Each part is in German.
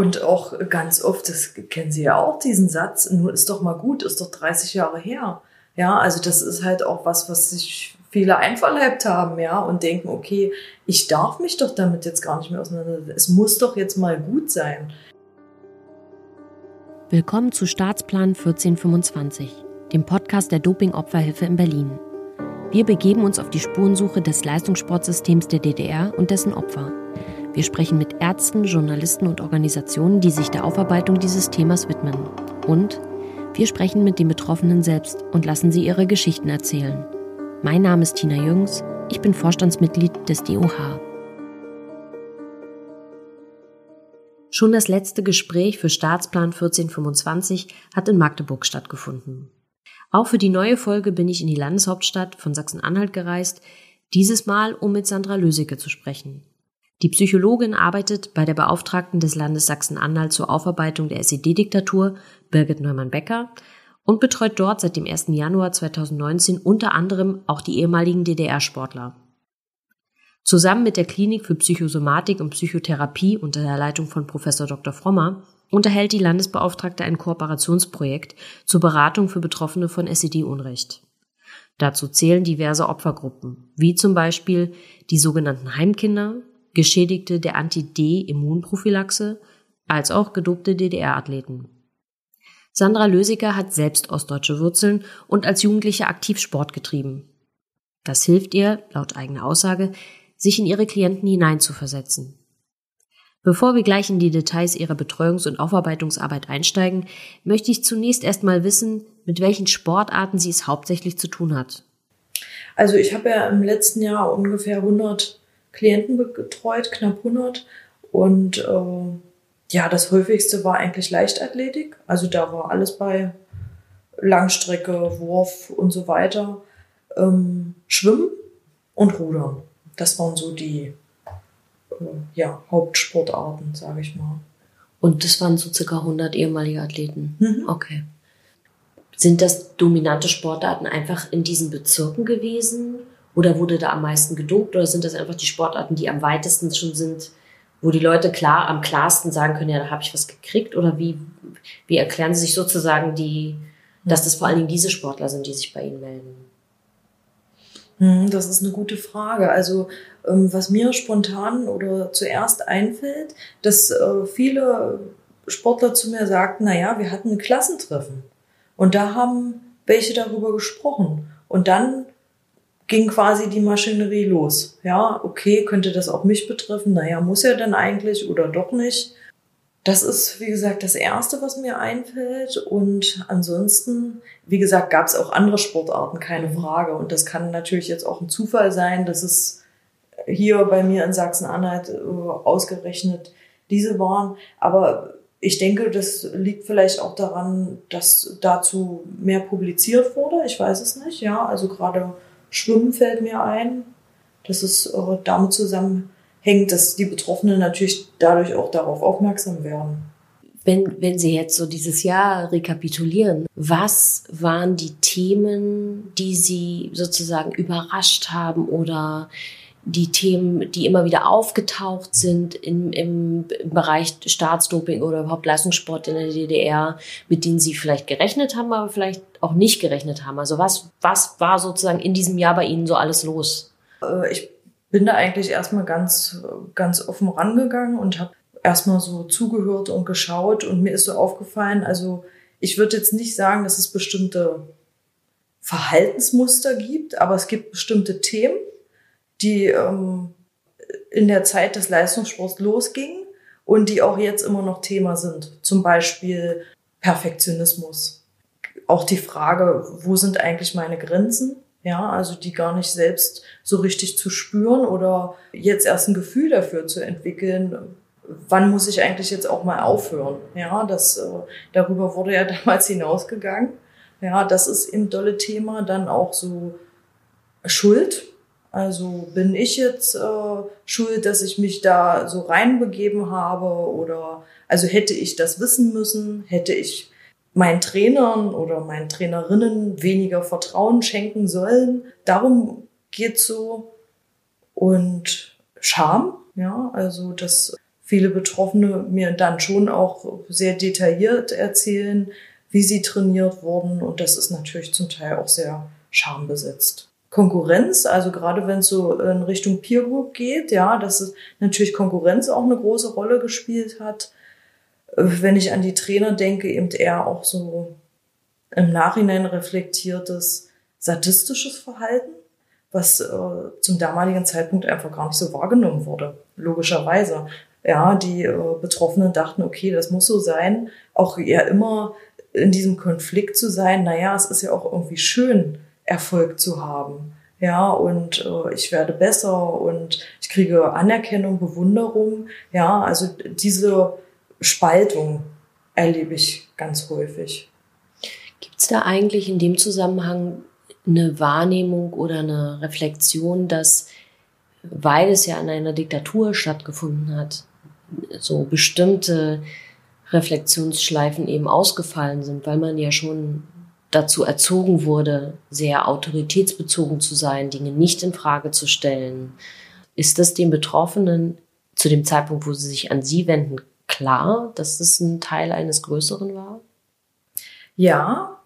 und auch ganz oft, das kennen Sie ja auch, diesen Satz, nur ist doch mal gut, ist doch 30 Jahre her. Ja, also das ist halt auch was, was sich viele einverleibt haben, ja, und denken, okay, ich darf mich doch damit jetzt gar nicht mehr auseinandersetzen. Es muss doch jetzt mal gut sein. Willkommen zu Staatsplan 1425, dem Podcast der Doping-Opferhilfe in Berlin. Wir begeben uns auf die Spurensuche des Leistungssportsystems der DDR und dessen Opfer. Wir sprechen mit Ärzten, Journalisten und Organisationen, die sich der Aufarbeitung dieses Themas widmen. Und wir sprechen mit den Betroffenen selbst und lassen sie ihre Geschichten erzählen. Mein Name ist Tina Jüngs, ich bin Vorstandsmitglied des DOH. Schon das letzte Gespräch für Staatsplan 1425 hat in Magdeburg stattgefunden. Auch für die neue Folge bin ich in die Landeshauptstadt von Sachsen-Anhalt gereist, dieses Mal um mit Sandra Lösecke zu sprechen. Die Psychologin arbeitet bei der Beauftragten des Landes Sachsen-Anhalt zur Aufarbeitung der SED-Diktatur, Birgit Neumann-Becker, und betreut dort seit dem 1. Januar 2019 unter anderem auch die ehemaligen DDR-Sportler. Zusammen mit der Klinik für Psychosomatik und Psychotherapie unter der Leitung von Professor Dr. Frommer unterhält die Landesbeauftragte ein Kooperationsprojekt zur Beratung für Betroffene von SED-Unrecht. Dazu zählen diverse Opfergruppen, wie zum Beispiel die sogenannten Heimkinder, Geschädigte der Anti-D-Immunprophylaxe als auch gedopte DDR-Athleten. Sandra Lösiger hat selbst ostdeutsche Wurzeln und als Jugendliche aktiv Sport getrieben. Das hilft ihr, laut eigener Aussage, sich in ihre Klienten hineinzuversetzen. Bevor wir gleich in die Details ihrer Betreuungs- und Aufarbeitungsarbeit einsteigen, möchte ich zunächst erstmal wissen, mit welchen Sportarten sie es hauptsächlich zu tun hat. Also ich habe ja im letzten Jahr ungefähr 100 Klienten betreut, knapp 100. Und äh, ja, das häufigste war eigentlich Leichtathletik. Also da war alles bei Langstrecke, Wurf und so weiter. Ähm, Schwimmen und Rudern. Das waren so die äh, ja, Hauptsportarten, sage ich mal. Und das waren so circa 100 ehemalige Athleten? Mhm. Okay. Sind das dominante Sportarten einfach in diesen Bezirken gewesen? Oder wurde da am meisten gedopt? Oder sind das einfach die Sportarten, die am weitesten schon sind, wo die Leute klar am klarsten sagen können, ja, da habe ich was gekriegt? Oder wie, wie erklären Sie sich sozusagen die, dass das vor allen Dingen diese Sportler sind, die sich bei Ihnen melden? Hm, das ist eine gute Frage. Also ähm, was mir spontan oder zuerst einfällt, dass äh, viele Sportler zu mir sagten, na ja, wir hatten ein Klassentreffen und da haben welche darüber gesprochen und dann ging quasi die Maschinerie los. Ja, okay, könnte das auch mich betreffen? Naja, muss ja dann eigentlich oder doch nicht. Das ist, wie gesagt, das Erste, was mir einfällt. Und ansonsten, wie gesagt, gab es auch andere Sportarten, keine Frage. Und das kann natürlich jetzt auch ein Zufall sein, dass es hier bei mir in Sachsen-Anhalt äh, ausgerechnet diese waren. Aber ich denke, das liegt vielleicht auch daran, dass dazu mehr publiziert wurde. Ich weiß es nicht. Ja, also gerade Schwimmen fällt mir ein, dass es damit zusammenhängt, dass die Betroffenen natürlich dadurch auch darauf aufmerksam werden. Wenn, wenn Sie jetzt so dieses Jahr rekapitulieren, was waren die Themen, die Sie sozusagen überrascht haben oder die Themen, die immer wieder aufgetaucht sind im, im, Bereich Staatsdoping oder überhaupt Leistungssport in der DDR, mit denen Sie vielleicht gerechnet haben, aber vielleicht auch nicht gerechnet haben? Also was, was war sozusagen in diesem Jahr bei Ihnen so alles los? Äh, ich bin da eigentlich erstmal ganz, ganz offen rangegangen und habe erstmal so zugehört und geschaut und mir ist so aufgefallen, also ich würde jetzt nicht sagen, dass es bestimmte Verhaltensmuster gibt, aber es gibt bestimmte Themen, die ähm, in der Zeit des Leistungssports losgingen und die auch jetzt immer noch Thema sind. Zum Beispiel Perfektionismus. Auch die Frage, wo sind eigentlich meine Grenzen? Ja, also die gar nicht selbst so richtig zu spüren oder jetzt erst ein Gefühl dafür zu entwickeln, wann muss ich eigentlich jetzt auch mal aufhören? Ja, das, äh, darüber wurde ja damals hinausgegangen. Ja, das ist eben dolle Thema. Dann auch so Schuld. Also bin ich jetzt äh, schuld, dass ich mich da so reinbegeben habe oder also hätte ich das wissen müssen, hätte ich meinen Trainern oder meinen Trainerinnen weniger Vertrauen schenken sollen. Darum geht's so und Scham, ja, also das viele Betroffene mir dann schon auch sehr detailliert erzählen, wie sie trainiert wurden. Und das ist natürlich zum Teil auch sehr schambesetzt. Konkurrenz, also gerade wenn es so in Richtung Peer Group geht, ja, dass natürlich Konkurrenz auch eine große Rolle gespielt hat. Wenn ich an die Trainer denke, eben eher auch so im Nachhinein reflektiertes sadistisches Verhalten, was äh, zum damaligen Zeitpunkt einfach gar nicht so wahrgenommen wurde, logischerweise. Ja, die äh, Betroffenen dachten, okay, das muss so sein, auch eher immer in diesem Konflikt zu sein, naja, es ist ja auch irgendwie schön, Erfolg zu haben. Ja, und äh, ich werde besser und ich kriege Anerkennung, Bewunderung. Ja, also diese Spaltung erlebe ich ganz häufig. Gibt es da eigentlich in dem Zusammenhang eine Wahrnehmung oder eine Reflexion, dass, weil es ja in einer Diktatur stattgefunden hat, so bestimmte Reflexionsschleifen eben ausgefallen sind, weil man ja schon dazu erzogen wurde, sehr autoritätsbezogen zu sein, Dinge nicht in Frage zu stellen. Ist das den Betroffenen zu dem Zeitpunkt, wo sie sich an Sie wenden, klar, dass das ein Teil eines Größeren war? Ja,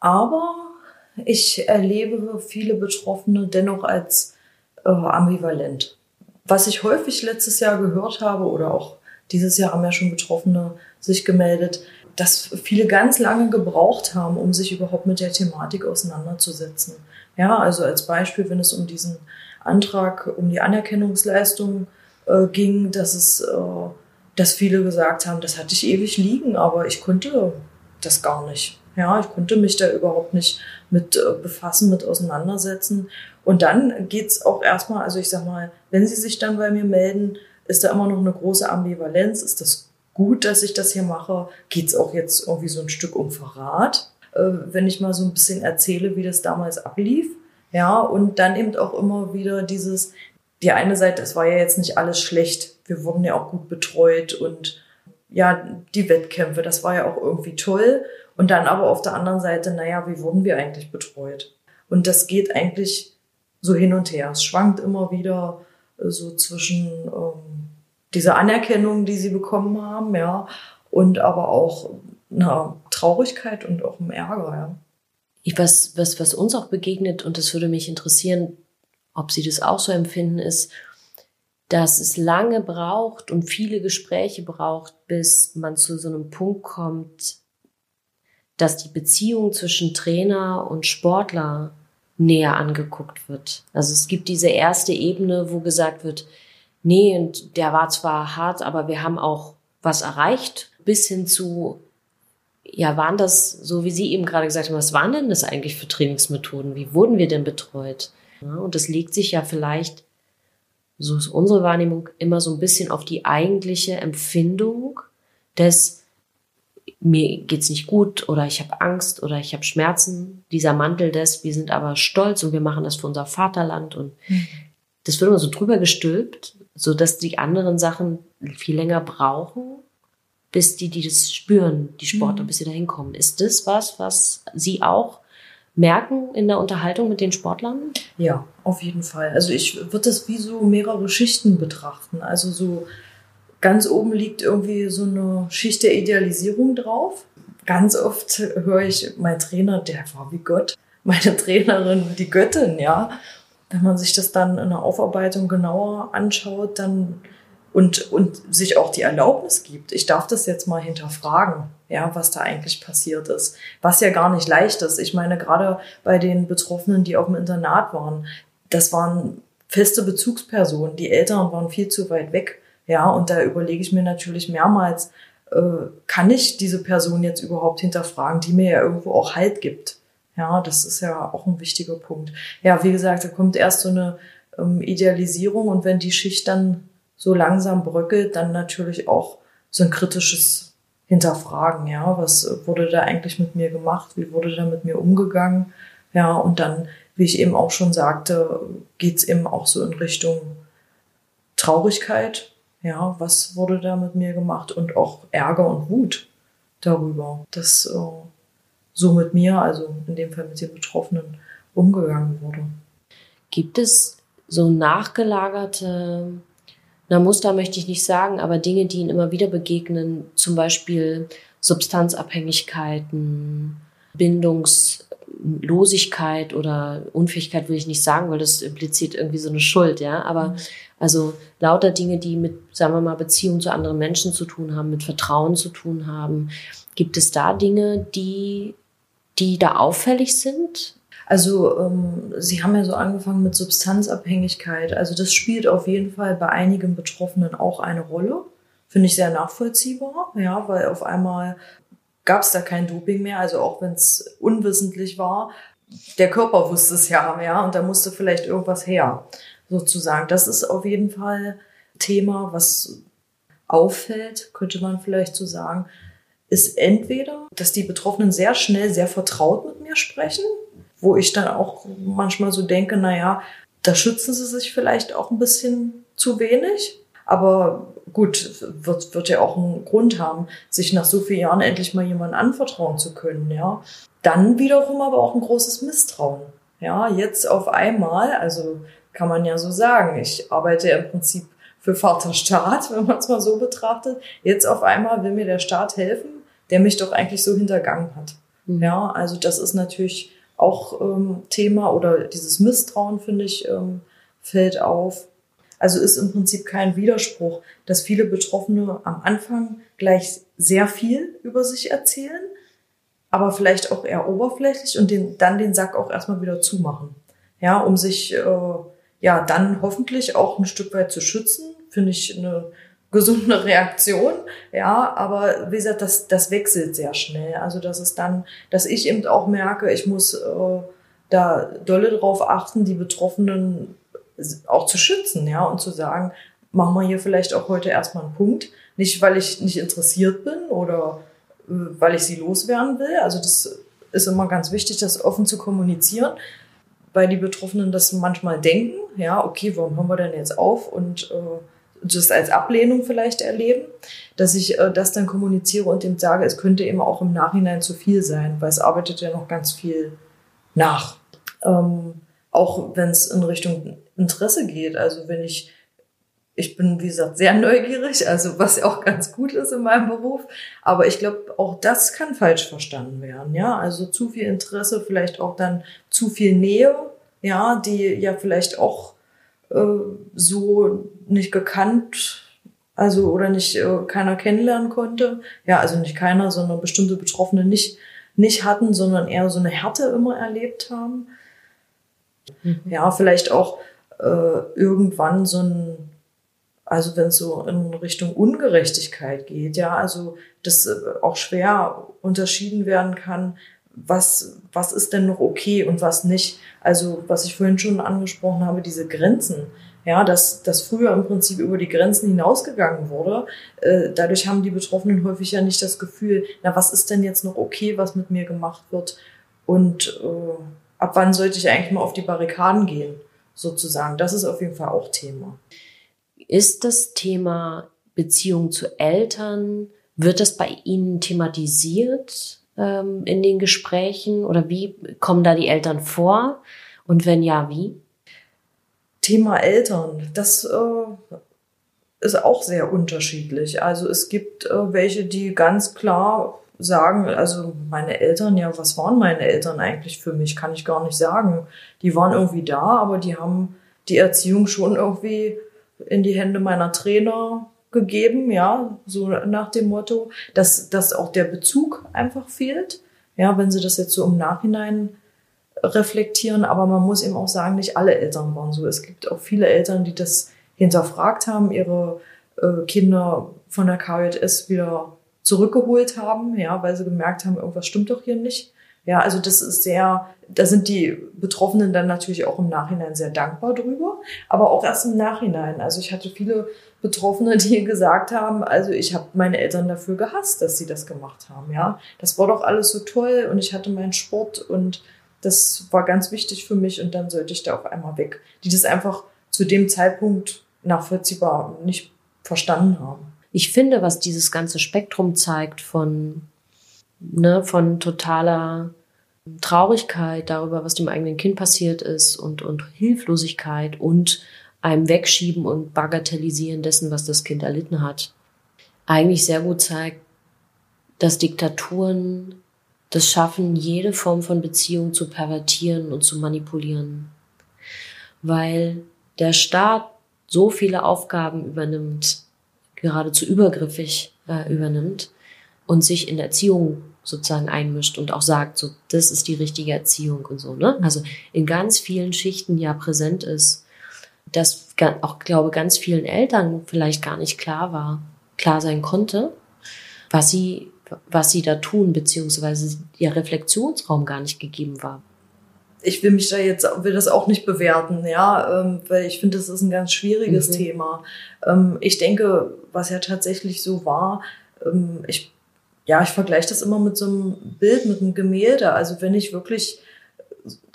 aber ich erlebe viele Betroffene dennoch als äh, ambivalent. Was ich häufig letztes Jahr gehört habe oder auch dieses Jahr haben ja schon Betroffene sich gemeldet, dass viele ganz lange gebraucht haben, um sich überhaupt mit der Thematik auseinanderzusetzen. Ja, also als Beispiel, wenn es um diesen Antrag, um die Anerkennungsleistung äh, ging, dass es, äh, dass viele gesagt haben, das hatte ich ewig liegen, aber ich konnte das gar nicht. Ja, ich konnte mich da überhaupt nicht mit äh, befassen, mit auseinandersetzen. Und dann geht's auch erstmal, also ich sag mal, wenn sie sich dann bei mir melden, ist da immer noch eine große Ambivalenz. Ist das gut, dass ich das hier mache? Geht's auch jetzt irgendwie so ein Stück um Verrat? Äh, wenn ich mal so ein bisschen erzähle, wie das damals ablief. Ja, und dann eben auch immer wieder dieses, die eine Seite, es war ja jetzt nicht alles schlecht. Wir wurden ja auch gut betreut und ja, die Wettkämpfe, das war ja auch irgendwie toll. Und dann aber auf der anderen Seite, naja, wie wurden wir eigentlich betreut? Und das geht eigentlich so hin und her. Es schwankt immer wieder äh, so zwischen ähm, dieser Anerkennung, die sie bekommen haben, ja, und aber auch einer Traurigkeit und auch einem Ärger, ja. Ich, was, was, was uns auch begegnet, und das würde mich interessieren, ob Sie das auch so empfinden, ist, dass es lange braucht und viele Gespräche braucht, bis man zu so einem Punkt kommt, dass die Beziehung zwischen Trainer und Sportler näher angeguckt wird. Also es gibt diese erste Ebene, wo gesagt wird, nee, und der war zwar hart, aber wir haben auch was erreicht, bis hin zu, ja, waren das, so wie Sie eben gerade gesagt haben, was waren denn das eigentlich für Trainingsmethoden? Wie wurden wir denn betreut? Ja, und das legt sich ja vielleicht, so ist unsere Wahrnehmung, immer so ein bisschen auf die eigentliche Empfindung des, mir geht's nicht gut oder ich habe Angst oder ich habe Schmerzen. Dieser Mantel des, wir sind aber stolz und wir machen das für unser Vaterland und mhm. das wird immer so drüber gestülpt so dass die anderen Sachen viel länger brauchen, bis die, die das spüren, die Sportler, mhm. bis sie da hinkommen. Ist das was, was Sie auch merken in der Unterhaltung mit den Sportlern? Ja, auf jeden Fall. Also ich würde das wie so mehrere Schichten betrachten. Also so ganz oben liegt irgendwie so eine Schicht der Idealisierung drauf. Ganz oft höre ich, mein Trainer, der war wie Gott. Meine Trainerin, die Göttin, ja. Wenn man sich das dann in der Aufarbeitung genauer anschaut, dann und, und sich auch die Erlaubnis gibt, ich darf das jetzt mal hinterfragen, ja, was da eigentlich passiert ist. Was ja gar nicht leicht ist. Ich meine, gerade bei den Betroffenen, die auf dem Internat waren, das waren feste Bezugspersonen. Die Eltern waren viel zu weit weg. Ja, und da überlege ich mir natürlich mehrmals, äh, kann ich diese Person jetzt überhaupt hinterfragen, die mir ja irgendwo auch Halt gibt. Ja, das ist ja auch ein wichtiger Punkt. Ja, wie gesagt, da kommt erst so eine ähm, Idealisierung und wenn die Schicht dann so langsam bröckelt, dann natürlich auch so ein kritisches Hinterfragen. Ja, was wurde da eigentlich mit mir gemacht? Wie wurde da mit mir umgegangen? Ja, und dann, wie ich eben auch schon sagte, geht's eben auch so in Richtung Traurigkeit. Ja, was wurde da mit mir gemacht? Und auch Ärger und Wut darüber. Das äh, so mit mir, also in dem Fall mit den Betroffenen, umgegangen wurde. Gibt es so nachgelagerte na Muster möchte ich nicht sagen, aber Dinge, die ihnen immer wieder begegnen, zum Beispiel Substanzabhängigkeiten, Bindungslosigkeit oder Unfähigkeit will ich nicht sagen, weil das impliziert irgendwie so eine Schuld, ja. Aber mhm. also lauter Dinge, die mit, sagen wir mal, Beziehungen zu anderen Menschen zu tun haben, mit Vertrauen zu tun haben. Gibt es da Dinge, die, die da auffällig sind? Also ähm, Sie haben ja so angefangen mit Substanzabhängigkeit. Also das spielt auf jeden Fall bei einigen Betroffenen auch eine Rolle. Finde ich sehr nachvollziehbar, ja, weil auf einmal gab es da kein Doping mehr, also auch wenn es unwissentlich war. Der Körper wusste es ja, ja, und da musste vielleicht irgendwas her, sozusagen. Das ist auf jeden Fall Thema, was auffällt, könnte man vielleicht so sagen, ist entweder, dass die Betroffenen sehr schnell sehr vertraut mit mir sprechen, wo ich dann auch manchmal so denke, na ja, da schützen sie sich vielleicht auch ein bisschen zu wenig. Aber gut, wird, wird ja auch einen Grund haben, sich nach so vielen Jahren endlich mal jemandem anvertrauen zu können, ja. Dann wiederum aber auch ein großes Misstrauen. Ja, jetzt auf einmal, also kann man ja so sagen, ich arbeite im Prinzip für Vaterstaat, wenn man es mal so betrachtet. Jetzt auf einmal will mir der Staat helfen, der mich doch eigentlich so hintergangen hat. Mhm. Ja, also das ist natürlich auch ähm, Thema oder dieses Misstrauen, finde ich, ähm, fällt auf. Also ist im Prinzip kein Widerspruch, dass viele Betroffene am Anfang gleich sehr viel über sich erzählen, aber vielleicht auch eher oberflächlich und den, dann den Sack auch erstmal wieder zumachen. Ja, um sich äh, ja dann hoffentlich auch ein Stück weit zu schützen, finde ich eine gesunde Reaktion, ja, aber wie gesagt, das, das wechselt sehr schnell. Also das ist dann, dass ich eben auch merke, ich muss äh, da dolle drauf achten, die Betroffenen auch zu schützen, ja, und zu sagen, machen wir hier vielleicht auch heute erstmal einen Punkt. Nicht, weil ich nicht interessiert bin oder äh, weil ich sie loswerden will. Also das ist immer ganz wichtig, das offen zu kommunizieren, weil die Betroffenen das manchmal denken, ja, okay, warum hören wir denn jetzt auf und äh, das als Ablehnung vielleicht erleben, dass ich äh, das dann kommuniziere und ihm sage, es könnte eben auch im Nachhinein zu viel sein, weil es arbeitet ja noch ganz viel nach. Ähm, auch wenn es in Richtung Interesse geht. Also wenn ich, ich bin, wie gesagt, sehr neugierig, also was ja auch ganz gut ist in meinem Beruf. Aber ich glaube, auch das kann falsch verstanden werden. Ja, also zu viel Interesse, vielleicht auch dann zu viel Nähe, ja, die ja vielleicht auch äh, so nicht gekannt, also oder nicht äh, keiner kennenlernen konnte. Ja, also nicht keiner, sondern bestimmte Betroffene nicht nicht hatten, sondern eher so eine Härte immer erlebt haben. Mhm. Ja, vielleicht auch äh, irgendwann so ein, also wenn es so in Richtung Ungerechtigkeit geht, ja, also das äh, auch schwer unterschieden werden kann, was, was ist denn noch okay und was nicht. Also was ich vorhin schon angesprochen habe, diese Grenzen. Ja, dass, dass früher im Prinzip über die Grenzen hinausgegangen wurde. Äh, dadurch haben die Betroffenen häufig ja nicht das Gefühl, na, was ist denn jetzt noch okay, was mit mir gemacht wird? Und äh, ab wann sollte ich eigentlich mal auf die Barrikaden gehen, sozusagen. Das ist auf jeden Fall auch Thema. Ist das Thema Beziehung zu Eltern, wird das bei Ihnen thematisiert ähm, in den Gesprächen oder wie kommen da die Eltern vor? Und wenn ja, wie? Thema Eltern, das äh, ist auch sehr unterschiedlich. Also es gibt äh, welche, die ganz klar sagen, also meine Eltern, ja, was waren meine Eltern eigentlich für mich, kann ich gar nicht sagen. Die waren irgendwie da, aber die haben die Erziehung schon irgendwie in die Hände meiner Trainer gegeben, ja, so nach dem Motto, dass, dass auch der Bezug einfach fehlt. Ja, wenn sie das jetzt so im Nachhinein reflektieren, aber man muss eben auch sagen, nicht alle Eltern waren so. Es gibt auch viele Eltern, die das hinterfragt haben, ihre äh, Kinder von der KJS wieder zurückgeholt haben, ja, weil sie gemerkt haben, irgendwas stimmt doch hier nicht. Ja, also das ist sehr, da sind die Betroffenen dann natürlich auch im Nachhinein sehr dankbar drüber, aber auch erst im Nachhinein. Also ich hatte viele Betroffene, die gesagt haben, also ich habe meine Eltern dafür gehasst, dass sie das gemacht haben. Ja, das war doch alles so toll und ich hatte meinen Sport und das war ganz wichtig für mich und dann sollte ich da auf einmal weg. Die das einfach zu dem Zeitpunkt nachvollziehbar nicht verstanden haben ich finde, was dieses ganze Spektrum zeigt von, ne, von totaler Traurigkeit darüber, was dem eigenen Kind passiert ist und, und Hilflosigkeit und einem Wegschieben und Bagatellisieren dessen, was das Kind erlitten hat, eigentlich sehr gut zeigt, dass Diktaturen das schaffen, jede Form von Beziehung zu pervertieren und zu manipulieren. Weil der Staat so viele Aufgaben übernimmt, geradezu übergriffig äh, übernimmt und sich in Erziehung sozusagen einmischt und auch sagt, so, das ist die richtige Erziehung und so, ne? Also in ganz vielen Schichten ja präsent ist, dass auch, glaube ganz vielen Eltern vielleicht gar nicht klar war, klar sein konnte, was sie, was sie da tun, beziehungsweise ihr Reflexionsraum gar nicht gegeben war. Ich will mich da jetzt, will das auch nicht bewerten, ja, ähm, weil ich finde, das ist ein ganz schwieriges mhm. Thema. Ähm, ich denke, was ja tatsächlich so war, ähm, ich ja, ich vergleiche das immer mit so einem Bild, mit einem Gemälde. Also wenn ich wirklich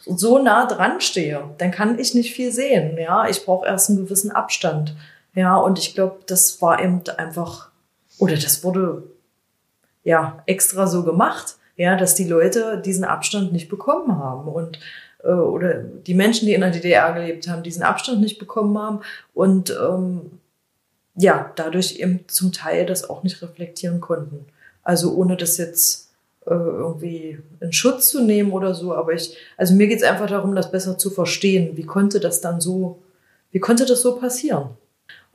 so nah dran stehe, dann kann ich nicht viel sehen. Ja, ich brauche erst einen gewissen Abstand. Ja, und ich glaube, das war eben einfach, oder das wurde ja extra so gemacht, ja, dass die Leute diesen Abstand nicht bekommen haben und äh, oder die Menschen, die in der DDR gelebt haben, diesen Abstand nicht bekommen haben und ähm, ja, dadurch eben zum Teil das auch nicht reflektieren konnten. Also ohne das jetzt äh, irgendwie in Schutz zu nehmen oder so. Aber ich, also mir geht es einfach darum, das besser zu verstehen. Wie konnte das dann so, wie konnte das so passieren?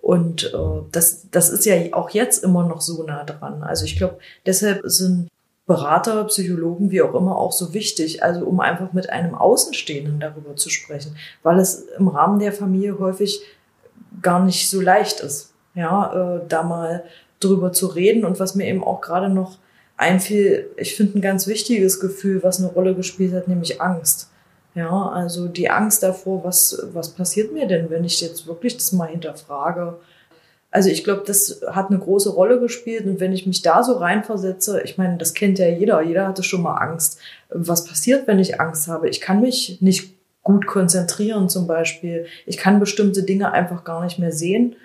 Und äh, das, das ist ja auch jetzt immer noch so nah dran. Also ich glaube, deshalb sind Berater, Psychologen, wie auch immer, auch so wichtig, also um einfach mit einem Außenstehenden darüber zu sprechen, weil es im Rahmen der Familie häufig gar nicht so leicht ist, ja, äh, da mal drüber zu reden und was mir eben auch gerade noch einfiel, ich finde ein ganz wichtiges Gefühl, was eine Rolle gespielt hat, nämlich Angst. Ja, also die Angst davor, was, was passiert mir denn, wenn ich jetzt wirklich das mal hinterfrage? Also ich glaube, das hat eine große Rolle gespielt und wenn ich mich da so reinversetze, ich meine, das kennt ja jeder, jeder hatte schon mal Angst. Was passiert, wenn ich Angst habe? Ich kann mich nicht gut konzentrieren zum Beispiel. Ich kann bestimmte Dinge einfach gar nicht mehr sehen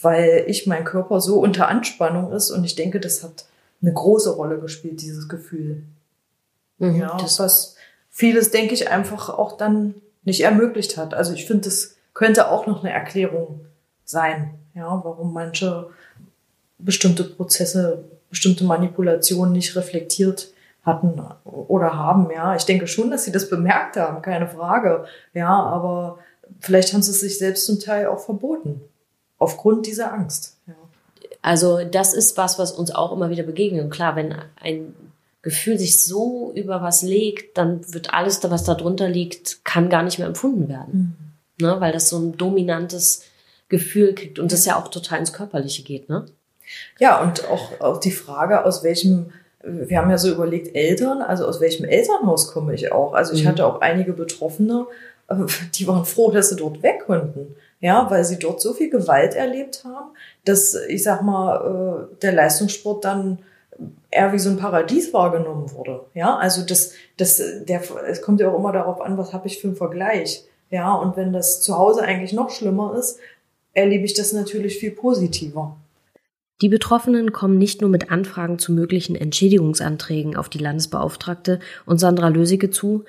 weil ich mein Körper so unter Anspannung ist und ich denke, das hat eine große Rolle gespielt, dieses Gefühl. Mhm, ja, das was vieles, denke ich, einfach auch dann nicht ermöglicht hat. Also ich finde, das könnte auch noch eine Erklärung sein, ja, warum manche bestimmte Prozesse, bestimmte Manipulationen nicht reflektiert hatten oder haben, ja. Ich denke schon, dass sie das bemerkt haben, keine Frage, ja, aber vielleicht haben sie es sich selbst zum Teil auch verboten aufgrund dieser Angst. Ja. Also das ist was, was uns auch immer wieder begegnet. Und klar, wenn ein Gefühl sich so über was legt, dann wird alles, was da drunter liegt, kann gar nicht mehr empfunden werden. Mhm. Ne? Weil das so ein dominantes Gefühl kriegt und das ja auch total ins Körperliche geht. Ne? Ja, und auch, auch die Frage, aus welchem, wir haben ja so überlegt, Eltern, also aus welchem Elternhaus komme ich auch? Also ich mhm. hatte auch einige Betroffene, die waren froh, dass sie dort weg konnten ja, weil sie dort so viel Gewalt erlebt haben, dass ich sag mal äh, der Leistungssport dann eher wie so ein Paradies wahrgenommen wurde. Ja, also das, das, der, es kommt ja auch immer darauf an, was habe ich für einen Vergleich. Ja, und wenn das zu Hause eigentlich noch schlimmer ist, erlebe ich das natürlich viel positiver. Die Betroffenen kommen nicht nur mit Anfragen zu möglichen Entschädigungsanträgen auf die Landesbeauftragte und Sandra Lösige zu,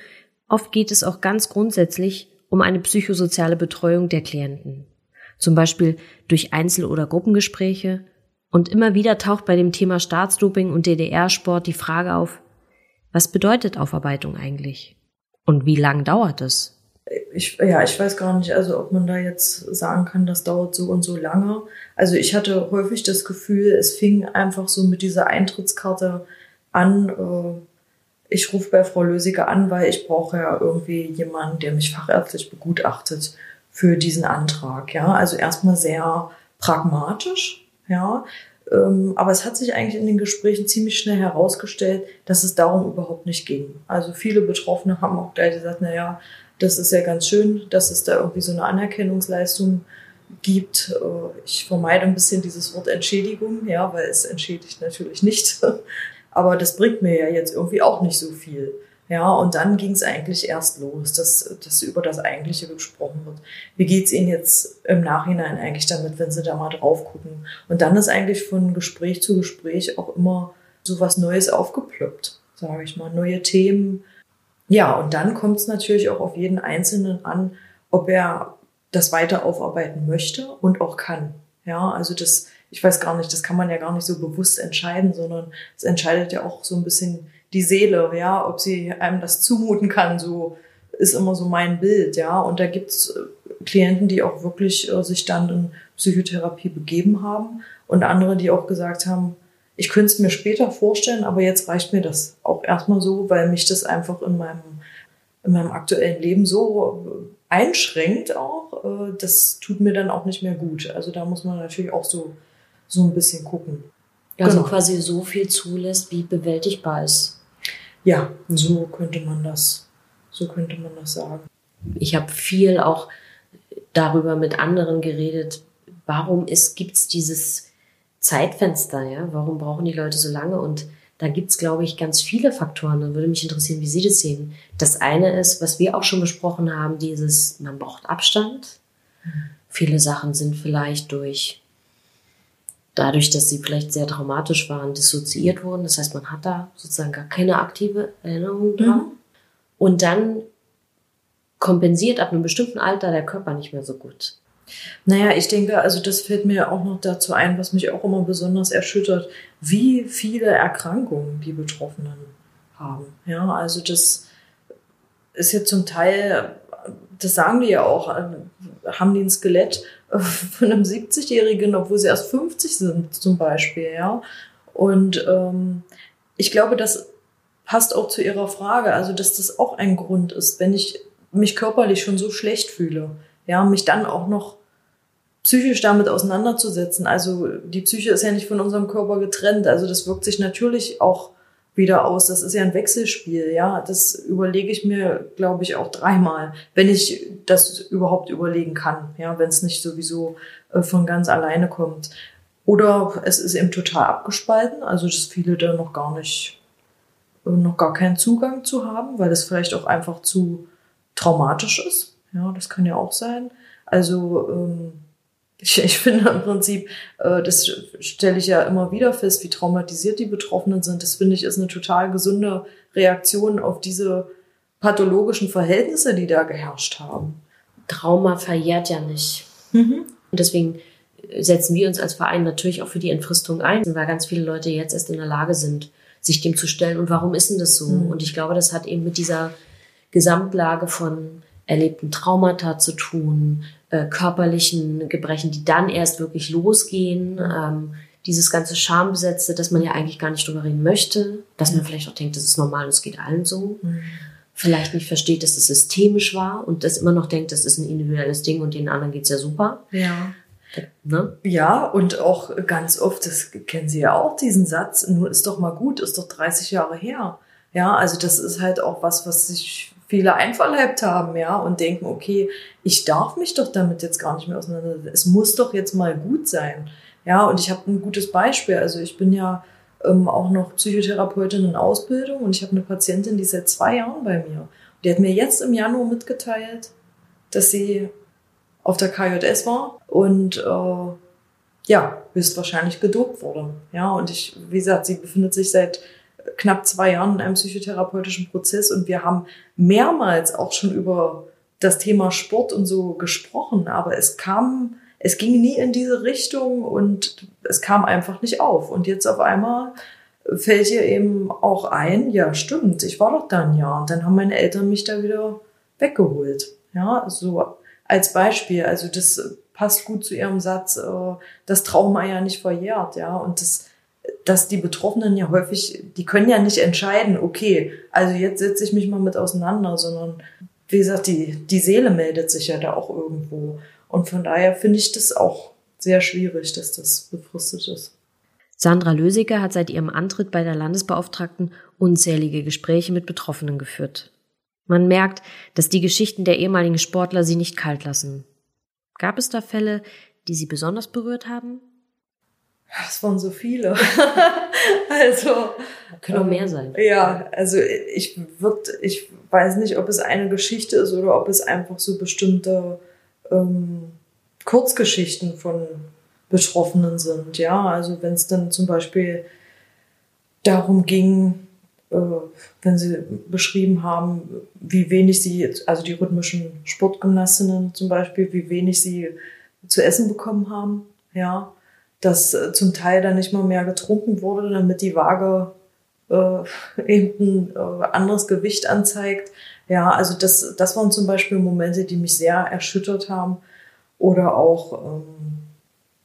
oft geht es auch ganz grundsätzlich um eine psychosoziale Betreuung der Klienten. Zum Beispiel durch Einzel- oder Gruppengespräche. Und immer wieder taucht bei dem Thema Staatsdoping und DDR-Sport die Frage auf, was bedeutet Aufarbeitung eigentlich? Und wie lang dauert es? Ich, ja, ich weiß gar nicht, also ob man da jetzt sagen kann, das dauert so und so lange. Also ich hatte häufig das Gefühl, es fing einfach so mit dieser Eintrittskarte an, äh, ich rufe bei Frau Lösiger an, weil ich brauche ja irgendwie jemanden, der mich fachärztlich begutachtet für diesen Antrag. Ja, also erstmal sehr pragmatisch, ja. Ähm, aber es hat sich eigentlich in den Gesprächen ziemlich schnell herausgestellt, dass es darum überhaupt nicht ging. Also viele Betroffene haben auch gleich gesagt, na ja, das ist ja ganz schön, dass es da irgendwie so eine Anerkennungsleistung gibt. Äh, ich vermeide ein bisschen dieses Wort Entschädigung, ja, weil es entschädigt natürlich nicht. aber das bringt mir ja jetzt irgendwie auch nicht so viel. Ja, und dann ging es eigentlich erst los, dass, dass über das Eigentliche gesprochen wird. Wie geht's Ihnen jetzt im Nachhinein eigentlich damit, wenn Sie da mal drauf gucken? Und dann ist eigentlich von Gespräch zu Gespräch auch immer so was Neues aufgeploppt, sage ich mal, neue Themen. Ja, und dann kommt es natürlich auch auf jeden Einzelnen an, ob er das weiter aufarbeiten möchte und auch kann. Ja, also das, ich weiß gar nicht, das kann man ja gar nicht so bewusst entscheiden, sondern es entscheidet ja auch so ein bisschen die Seele, ja, ob sie einem das zumuten kann, so ist immer so mein Bild, ja. Und da gibt's äh, Klienten, die auch wirklich äh, sich dann in Psychotherapie begeben haben und andere, die auch gesagt haben, ich könnte es mir später vorstellen, aber jetzt reicht mir das auch erstmal so, weil mich das einfach in meinem, in meinem aktuellen Leben so äh, einschränkt auch. Äh, das tut mir dann auch nicht mehr gut. Also da muss man natürlich auch so, so ein bisschen gucken. Also genau. quasi so viel zulässt, wie bewältigbar ist. Ja, so könnte man das, so könnte man das sagen. Ich habe viel auch darüber mit anderen geredet, warum gibt es dieses Zeitfenster, ja? Warum brauchen die Leute so lange? Und da gibt's, glaube ich, ganz viele Faktoren. Dann würde mich interessieren, wie Sie das sehen. Das eine ist, was wir auch schon besprochen haben, dieses, man braucht Abstand. Mhm. Viele Sachen sind vielleicht durch, dadurch, dass sie vielleicht sehr traumatisch waren, dissoziiert wurden. Das heißt, man hat da sozusagen gar keine aktive Erinnerung dran. Mhm. Und dann kompensiert ab einem bestimmten Alter der Körper nicht mehr so gut. Naja, ich denke, also das fällt mir auch noch dazu ein, was mich auch immer besonders erschüttert, wie viele Erkrankungen die Betroffenen haben. Ja, also das ist ja zum Teil, das sagen die ja auch, haben die ein Skelett von einem 70-Jährigen, obwohl sie erst 50 sind, zum Beispiel, ja. Und ähm, ich glaube, das passt auch zu Ihrer Frage, also dass das auch ein Grund ist, wenn ich mich körperlich schon so schlecht fühle, ja, mich dann auch noch psychisch damit auseinanderzusetzen. Also die Psyche ist ja nicht von unserem Körper getrennt. Also das wirkt sich natürlich auch wieder aus. Das ist ja ein Wechselspiel, ja. Das überlege ich mir, glaube ich, auch dreimal, wenn ich das überhaupt überlegen kann, ja, wenn es nicht sowieso äh, von ganz alleine kommt. Oder es ist eben total abgespalten, also dass viele da noch gar nicht, äh, noch gar keinen Zugang zu haben, weil es vielleicht auch einfach zu traumatisch ist. Ja, das kann ja auch sein. Also ähm, ich, ich finde im Prinzip, äh, das stelle ich ja immer wieder fest, wie traumatisiert die Betroffenen sind. Das finde ich ist eine total gesunde Reaktion auf diese pathologischen Verhältnisse, die da geherrscht haben. Trauma verjährt ja nicht. Mhm. Und deswegen setzen wir uns als Verein natürlich auch für die Entfristung ein, weil ganz viele Leute jetzt erst in der Lage sind, sich dem zu stellen. Und warum ist denn das so? Mhm. Und ich glaube, das hat eben mit dieser Gesamtlage von erlebten Traumata zu tun, äh, körperlichen Gebrechen, die dann erst wirklich losgehen. Ähm, dieses ganze Schambesetzte, dass man ja eigentlich gar nicht drüber reden möchte, dass man vielleicht auch denkt, das ist normal und es geht allen so. Mhm. Vielleicht nicht versteht, dass es systemisch war und das immer noch denkt, das ist ein individuelles Ding und den anderen geht's ja super. Ja. Ne? Ja, und auch ganz oft, das kennen Sie ja auch, diesen Satz, nur ist doch mal gut, ist doch 30 Jahre her. Ja, also das ist halt auch was, was sich viele einverleibt haben, ja, und denken, okay, ich darf mich doch damit jetzt gar nicht mehr auseinandersetzen. Es muss doch jetzt mal gut sein. Ja, und ich habe ein gutes Beispiel. Also ich bin ja ähm, auch noch Psychotherapeutin in Ausbildung und ich habe eine Patientin, die ist seit zwei Jahren bei mir. Die hat mir jetzt im Januar mitgeteilt, dass sie auf der KJS war und äh, ja, höchstwahrscheinlich gedopt wurde. Ja, und ich, wie gesagt, sie befindet sich seit knapp zwei Jahren in einem psychotherapeutischen Prozess und wir haben mehrmals auch schon über das Thema Sport und so gesprochen, aber es kam, es ging nie in diese Richtung und es kam einfach nicht auf. Und jetzt auf einmal fällt ihr eben auch ein, ja, stimmt, ich war doch da ein Jahr. Und dann haben meine Eltern mich da wieder weggeholt. Ja, so als Beispiel. Also das passt gut zu ihrem Satz, äh, das Trauma ja nicht verjährt, ja. Und das dass die Betroffenen ja häufig, die können ja nicht entscheiden, okay, also jetzt setze ich mich mal mit auseinander, sondern wie gesagt, die, die Seele meldet sich ja da auch irgendwo. Und von daher finde ich das auch sehr schwierig, dass das befristet ist. Sandra Lösiger hat seit ihrem Antritt bei der Landesbeauftragten unzählige Gespräche mit Betroffenen geführt. Man merkt, dass die Geschichten der ehemaligen Sportler sie nicht kalt lassen. Gab es da Fälle, die sie besonders berührt haben? Es waren so viele. also. Können auch mehr ähm, sein. Ja, also ich würde, ich weiß nicht, ob es eine Geschichte ist oder ob es einfach so bestimmte ähm, Kurzgeschichten von Betroffenen sind. Ja, also wenn es dann zum Beispiel darum ging, äh, wenn sie beschrieben haben, wie wenig sie, also die rhythmischen Sportgymnastinnen zum Beispiel, wie wenig sie zu essen bekommen haben, ja, dass äh, zum Teil dann nicht mal mehr getrunken wurde, damit die Waage äh, eben ein äh, anderes Gewicht anzeigt. Ja, also das, das waren zum Beispiel Momente, die mich sehr erschüttert haben. Oder auch ähm,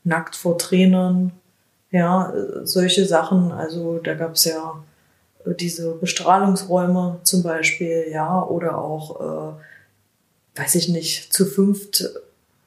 nackt vor Trainern, ja, solche Sachen. Also da gab's ja äh, diese Bestrahlungsräume zum Beispiel, ja, oder auch, äh, weiß ich nicht, zu fünft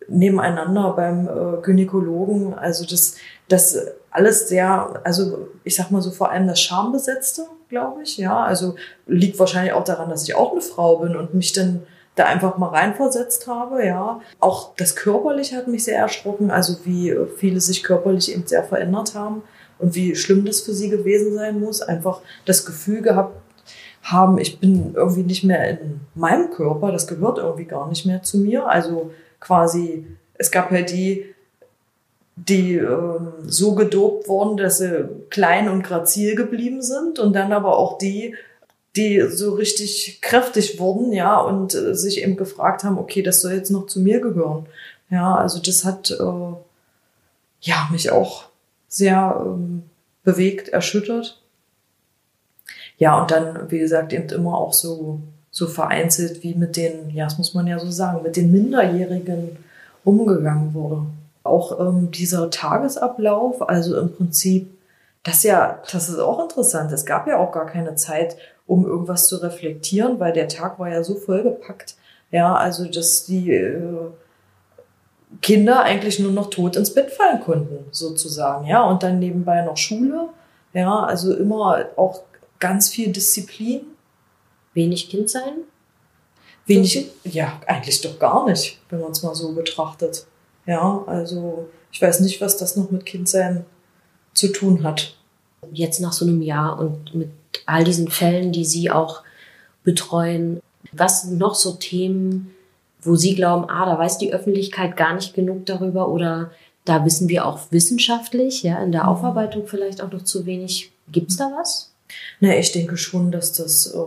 nebeneinander beim äh, Gynäkologen. Also das, das alles sehr, also ich sag mal so vor allem das Schambesetzte, glaube ich, ja. Also liegt wahrscheinlich auch daran, dass ich auch eine Frau bin und mich dann da einfach mal reinversetzt habe, ja. Auch das Körperliche hat mich sehr erschrocken, also wie viele sich körperlich eben sehr verändert haben und wie schlimm das für sie gewesen sein muss. Einfach das Gefühl gehabt haben, ich bin irgendwie nicht mehr in meinem Körper, das gehört irgendwie gar nicht mehr zu mir. Also quasi, es gab ja die, die ähm, so gedopt wurden, dass sie klein und grazil geblieben sind und dann aber auch die, die so richtig kräftig wurden, ja, und äh, sich eben gefragt haben, okay, das soll jetzt noch zu mir gehören. Ja, also das hat äh, ja mich auch sehr ähm, bewegt, erschüttert. Ja, und dann, wie gesagt, eben immer auch so so vereinzelt wie mit den, ja, das muss man ja so sagen, mit den Minderjährigen umgegangen wurde. Auch ähm, dieser Tagesablauf, also im Prinzip, das ja, das ist auch interessant. Es gab ja auch gar keine Zeit, um irgendwas zu reflektieren, weil der Tag war ja so vollgepackt. Ja, also dass die äh, Kinder eigentlich nur noch tot ins Bett fallen konnten, sozusagen. Ja, und dann nebenbei noch Schule. Ja, also immer auch ganz viel Disziplin wenig Kind sein? Wenig, ja, eigentlich doch gar nicht, wenn man es mal so betrachtet. Ja, also ich weiß nicht, was das noch mit Kindsein zu tun hat. Jetzt nach so einem Jahr und mit all diesen Fällen, die Sie auch betreuen, was sind noch so Themen, wo Sie glauben, ah, da weiß die Öffentlichkeit gar nicht genug darüber oder da wissen wir auch wissenschaftlich, ja, in der mhm. Aufarbeitung vielleicht auch noch zu wenig. Gibt es da was? Na, ich denke schon, dass das äh,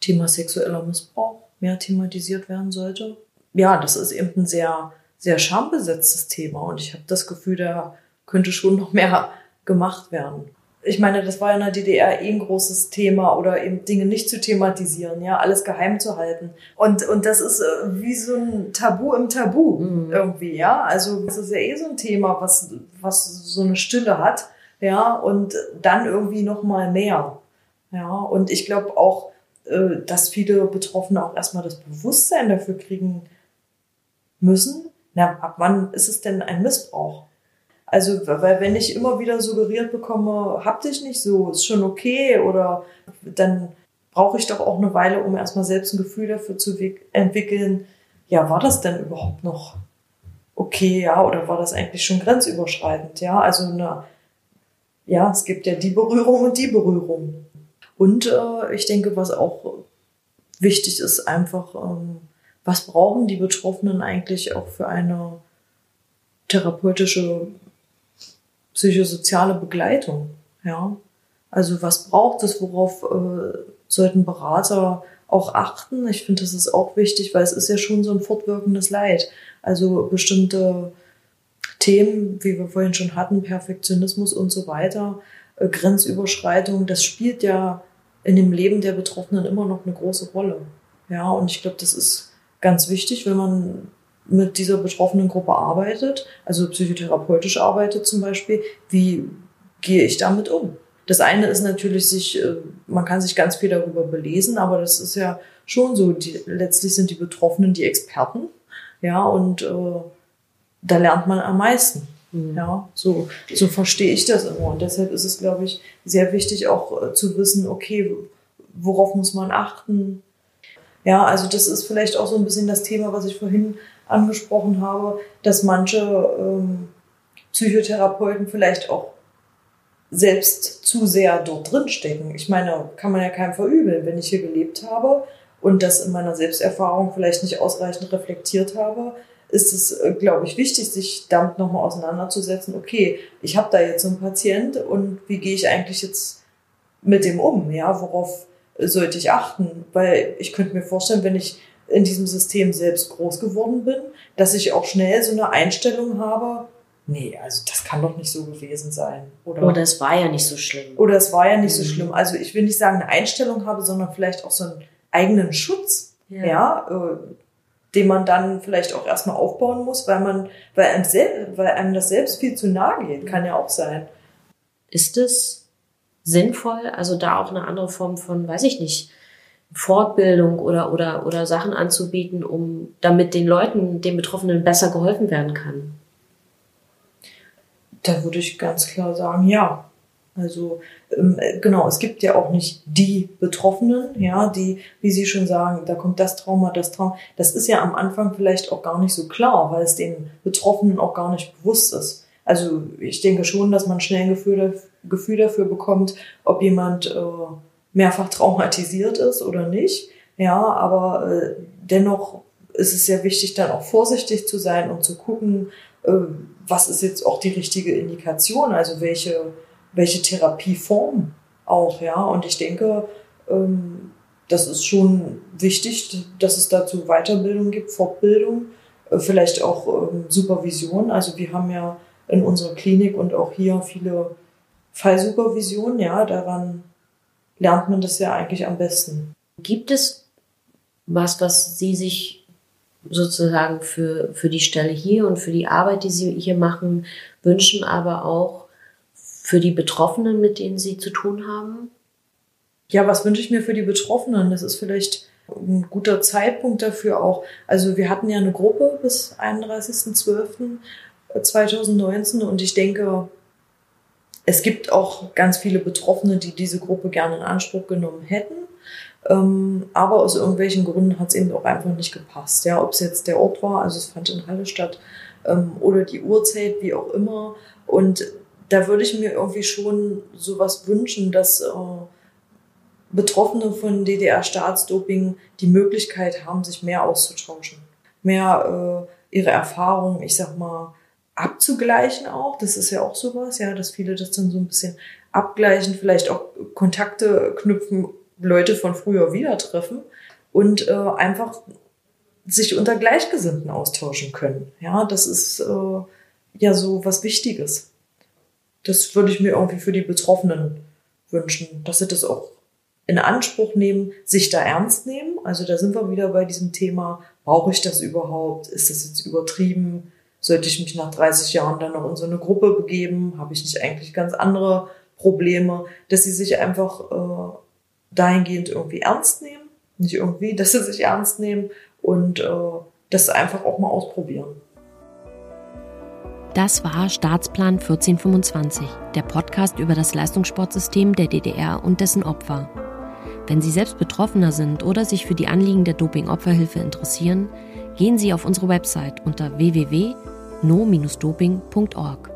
Thema sexueller Missbrauch mehr thematisiert werden sollte. Ja, das ist eben ein sehr, sehr schambesetztes Thema und ich habe das Gefühl, da könnte schon noch mehr gemacht werden. Ich meine, das war ja in der DDR eh ein großes Thema oder eben Dinge nicht zu thematisieren, ja, alles geheim zu halten. Und, und das ist äh, wie so ein Tabu im Tabu mhm. irgendwie, ja. Also das ist ja eh so ein Thema, was, was so eine Stille hat, ja, und dann irgendwie noch mal mehr. Ja, und ich glaube auch, dass viele Betroffene auch erstmal das Bewusstsein dafür kriegen müssen, na, ab wann ist es denn ein Missbrauch? Also, weil wenn ich immer wieder suggeriert bekomme, hab dich nicht so, ist schon okay, oder dann brauche ich doch auch eine Weile, um erstmal selbst ein Gefühl dafür zu entwickeln, ja, war das denn überhaupt noch okay, ja, oder war das eigentlich schon grenzüberschreitend, ja? Also eine, ja, es gibt ja die Berührung und die Berührung. Und äh, ich denke, was auch wichtig ist, einfach, ähm, was brauchen die Betroffenen eigentlich auch für eine therapeutische, psychosoziale Begleitung? Ja, also was braucht es, worauf äh, sollten Berater auch achten? Ich finde, das ist auch wichtig, weil es ist ja schon so ein fortwirkendes Leid. Also bestimmte Themen, wie wir vorhin schon hatten, Perfektionismus und so weiter, äh, Grenzüberschreitung, das spielt ja in dem Leben der Betroffenen immer noch eine große Rolle. Ja, und ich glaube, das ist ganz wichtig, wenn man mit dieser betroffenen Gruppe arbeitet, also psychotherapeutisch arbeitet zum Beispiel, wie gehe ich damit um? Das eine ist natürlich sich, äh, man kann sich ganz viel darüber belesen, aber das ist ja schon so, die, letztlich sind die Betroffenen die Experten, ja, und äh, da lernt man am meisten. Mhm. Ja, so, so verstehe ich das immer. Und deshalb ist es, glaube ich, sehr wichtig auch äh, zu wissen, okay, worauf muss man achten? Ja, also das ist vielleicht auch so ein bisschen das Thema, was ich vorhin angesprochen habe, dass manche ähm, Psychotherapeuten vielleicht auch selbst zu sehr dort drin stecken. Ich meine, kann man ja keinem verübeln, wenn ich hier gelebt habe und das in meiner Selbsterfahrung vielleicht nicht ausreichend reflektiert habe, ist es, äh, glaube ich, wichtig, sich damit nochmal auseinanderzusetzen. Okay, ich habe da jetzt so einen Patient und wie gehe ich eigentlich jetzt mit dem um? Ja, worauf sollte ich achten? Weil ich könnte mir vorstellen, wenn ich in diesem System selbst groß geworden bin, dass ich auch schnell so eine Einstellung habe, nee, also das kann doch nicht so gewesen sein. Oder, oder es war ja nicht so schlimm. Oder es war ja nicht mhm. so schlimm. Also ich will nicht sagen, eine Einstellung habe, sondern vielleicht auch so einen eigenen Schutz, ja, ja äh, den man dann vielleicht auch erstmal aufbauen muss, weil man, weil einem, selbst, weil einem das selbst viel zu nahe geht, kann ja auch sein. Ist es sinnvoll, also da auch eine andere Form von, weiß ich nicht, Fortbildung oder, oder, oder Sachen anzubieten, um damit den Leuten, den Betroffenen besser geholfen werden kann? Da würde ich ganz klar sagen, ja. Also ähm, genau, es gibt ja auch nicht die Betroffenen, ja, die, wie Sie schon sagen, da kommt das Trauma, das Trauma. Das ist ja am Anfang vielleicht auch gar nicht so klar, weil es den Betroffenen auch gar nicht bewusst ist. Also ich denke schon, dass man schnell ein Gefühl, Gefühl dafür bekommt, ob jemand äh, mehrfach traumatisiert ist oder nicht. Ja, aber äh, dennoch ist es sehr wichtig, dann auch vorsichtig zu sein und zu gucken, äh, was ist jetzt auch die richtige Indikation, also welche, welche Therapieform auch, ja. Und ich denke, ähm, das ist schon wichtig, dass es dazu Weiterbildung gibt, Fortbildung, äh, vielleicht auch ähm, Supervision. Also wir haben ja in unserer Klinik und auch hier viele Fallsupervisionen, ja, daran lernt man das ja eigentlich am besten. Gibt es was, was Sie sich sozusagen für, für die Stelle hier und für die Arbeit, die Sie hier machen, wünschen, aber auch für die Betroffenen, mit denen Sie zu tun haben? Ja, was wünsche ich mir für die Betroffenen? Das ist vielleicht ein guter Zeitpunkt dafür auch. Also wir hatten ja eine Gruppe bis 31.12.2019 und ich denke, es gibt auch ganz viele Betroffene, die diese Gruppe gerne in Anspruch genommen hätten. Ähm, aber aus irgendwelchen Gründen hat es eben auch einfach nicht gepasst. Ja, ob es jetzt der Ort war, also es fand in Halle statt, ähm, oder die Uhrzeit, wie auch immer. Und da würde ich mir irgendwie schon sowas wünschen, dass äh, Betroffene von DDR-Staatsdoping die Möglichkeit haben, sich mehr auszutauschen, mehr äh, ihre Erfahrungen, ich sag mal, abzugleichen auch. Das ist ja auch sowas, ja, dass viele das dann so ein bisschen abgleichen, vielleicht auch Kontakte knüpfen, Leute von früher wieder treffen und äh, einfach sich unter Gleichgesinnten austauschen können. Ja, das ist äh, ja so was Wichtiges. Das würde ich mir irgendwie für die Betroffenen wünschen, dass sie das auch in Anspruch nehmen, sich da ernst nehmen. Also da sind wir wieder bei diesem Thema, brauche ich das überhaupt? Ist das jetzt übertrieben? Sollte ich mich nach 30 Jahren dann noch in so eine Gruppe begeben? Habe ich nicht eigentlich ganz andere Probleme? Dass sie sich einfach äh, dahingehend irgendwie ernst nehmen. Nicht irgendwie, dass sie sich ernst nehmen und äh, das einfach auch mal ausprobieren. Das war Staatsplan 1425, der Podcast über das Leistungssportsystem der DDR und dessen Opfer. Wenn Sie selbst Betroffener sind oder sich für die Anliegen der Doping-Opferhilfe interessieren, gehen Sie auf unsere Website unter www no-doping.org.